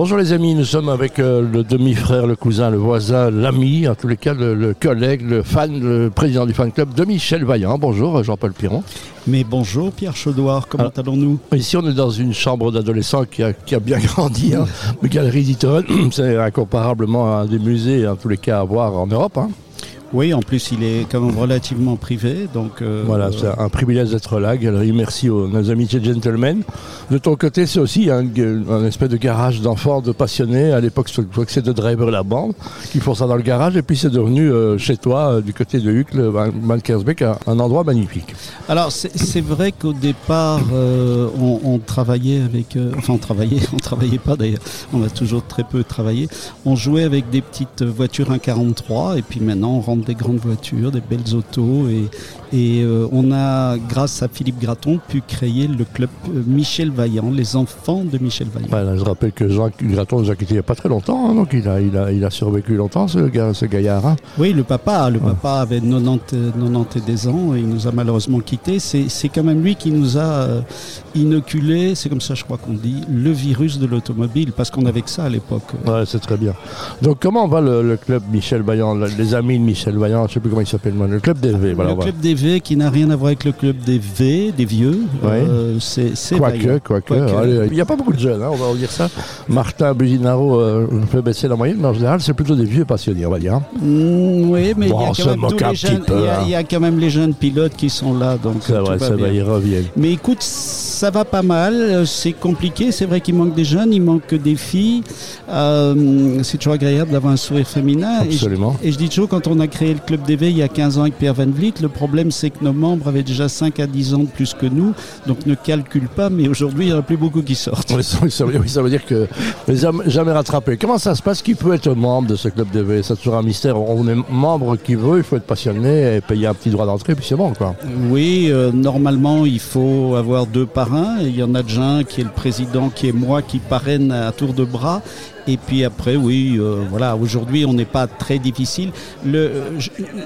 Bonjour les amis, nous sommes avec euh, le demi-frère, le cousin, le voisin, l'ami, en tous les cas le, le collègue, le fan, le président du fan club de Michel Vaillant. Bonjour Jean-Paul Piron. Mais bonjour Pierre Chaudoir, comment allons-nous? Ici on est dans une chambre d'adolescent qui a, qui a bien grandi. Hein. Le Galerie d'Iton, c'est incomparablement un des musées, en tous les cas à voir en Europe. hein. Oui, en plus il est quand même relativement privé, donc... euh, Voilà, c'est un privilège d'être là. Galerie, merci aux nos amitiés gentlemen. De ton côté, c'est aussi un, un espèce de garage d'enfants, de passionnés. À l'époque, je crois que c'est de Driver la bande qui font ça dans le garage. Et puis c'est devenu euh, chez toi, euh, du côté de Hucle, Mankersbeck, un, un endroit magnifique. Alors c'est vrai qu'au départ on, on travaillait avec... enfin on travaillait, on travaillait pas d'ailleurs, on a toujours très peu travaillé. On jouait avec des petites voitures 1.43 et puis maintenant on rentre des grandes voitures, des belles autos et, et euh, on a, grâce à Philippe Graton, pu créer le club euh, Michel Vaillant, les enfants de Michel Vaillant. Voilà, je rappelle que Jean Graton nous a quittés il n'y a pas très longtemps. hein, donc il a, il, a, il a survécu longtemps, ce, gars, ce gaillard. hein. Oui, le papa, le papa avait 90, euh, 91 ans et il nous a malheureusement quittés. C'est quand même lui qui nous a euh, inoculé, c'est comme ça je crois qu'on dit, le virus de l'automobile, parce qu'on avait que ça à l'époque. Ouais, c'est très bien. Donc comment va le, le club Michel Vaillant, le- les amis de Michel Vaillant, je ne sais plus comment il s'appelle, le club des V. Voilà, le club des V qui n'a rien à voir avec le club des V, des vieux, Ouais. euh, c'est Quoique, quoique. Allez, Il n'y a pas beaucoup de jeunes, hein, on va dire ça. Martin Buginaro euh, fait baisser la moyenne, mais en général, c'est plutôt des vieux passionnés, on va dire. hein. Mm, oui, mais Bon, il y a quand même les jeunes, pilotes qui sont là, donc C'est vrai, ça va, ils reviennent. Mais écoute, ça va pas mal, c'est compliqué, c'est vrai qu'il manque des jeunes, il manque des filles. Euh, c'est toujours agréable d'avoir un sourire féminin. Et je- Absolument. Et je, dis toujours, quand on a créé le club DV il y a 15 ans avec Pierre Van Vliet, le problème c'est que nos membres avaient déjà 5 à 10 ans de plus que nous, donc ne calcule pas, mais aujourd'hui il n'y en a plus beaucoup qui sortent. Oui, ça, oui, ça veut oui, ça veut dire que les hommes jamais rattrapés. Comment ça se passe? Qui peut être membre de ce club de V? C'est toujours un mystère. On est membre qui veut, il faut être passionné et payer un petit droit d'entrée, puis c'est bon, quoi. Oui, euh, normalement, il faut avoir deux parrains. Il y en a déjà un qui est le président, qui est moi, qui parraine à tour de bras. Et puis après, oui, euh, voilà, aujourd'hui, on n'est pas très difficile. Le, euh,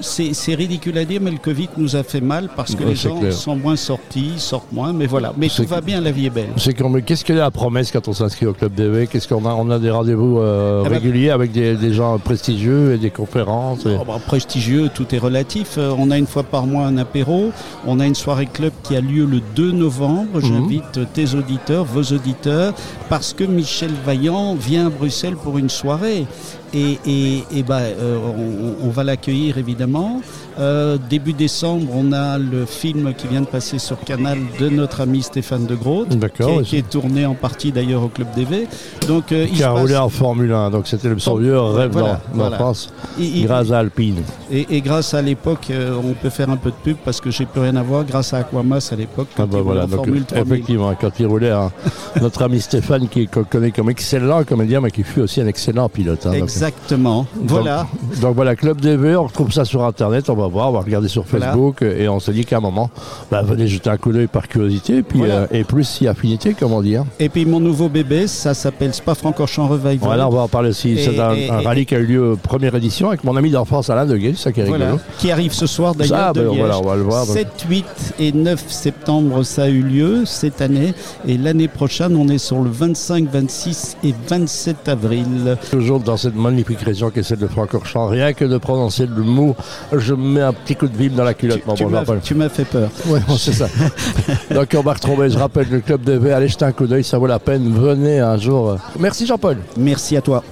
c'est, ridicule à dire, mais le Covid nous a fait mal parce que Ouais, les gens clair. sont moins sortis, sortent moins, mais voilà. Mais tout va bien, la vie est belle. C'est Qu'est-ce qu'il y a la promesse quand on s'inscrit au club DV Qu'est-ce qu'on a? On a des rendez-vous euh, Eh ben- réguliers avec des, des gens prestigieux et des conférences. et- Oh, bah, prestigieux, tout est relatif. On a une fois par mois un apéro. On a une soirée club qui a lieu le 2 novembre. J'invite tes auditeurs, vos auditeurs, parce que Michel Vaillant vient à Bruxelles pour une soirée. Et, et, et bah, euh, on, on va l'accueillir évidemment. Euh, début décembre, on a le film qui vient de passer sur Canal de notre ami Stéphane de Groot, qui, est- ouais, qui est tourné en partie d'ailleurs au Club DV. Donc, euh, il qui a passe- roulé en Formule 1, donc c'était le- son vieux rêve Voilà, dans- voilà. il- il- grâce à Alpine. Et, et grâce à l'époque, on peut faire un peu de pub parce que j'ai plus rien à voir. Grâce à Aquamas à l'époque, quand Ah bah voilà, en donc, Formule 3000. effectivement, quand il roulait, hein, notre ami Stéphane, qui qu'on connaît comme excellent comédien, mais qui fut aussi un excellent pilote. hein, donc- Exactement. Voilà. Donc voilà, Club DV, on retrouve ça sur Internet, on va voir, on va regarder sur Voilà. Facebook, et on se dit qu'à un moment, bah, venez jeter un coup d'œil par curiosité, et puis, Voilà. euh, et plus si affinité, comme on dit. hein. Et puis mon nouveau bébé, ça s'appelle Spa-Francorchamps Revival. Voilà, on va en parler aussi. C'est un, et- un et- rallye qui a eu lieu euh, première édition avec mon ami d'enfance Alain de ça qui est Voilà. rigolo. Qui arrive ce soir d'ailleurs ben, voilà, on va le voir. donc. 7, 8 et 9 septembre, ça a eu lieu cette année. Et l'année prochaine, on est sur le 25, 26 et 27 avril. Toujours dans cette magnifique région qui est celle de Francorchamps, rien que de prononcer le mot, je me mets un petit coup de ville dans la culotte, Tu, mon tu bon m'as- Jean-Paul. tu m'as fait peur. Bon, c'est ça. Donc on va retrouver, je rappelle, le club de V, allez jeter un coup d'œil, ça vaut la peine, venez un jour. Merci Jean-Paul. Merci à toi.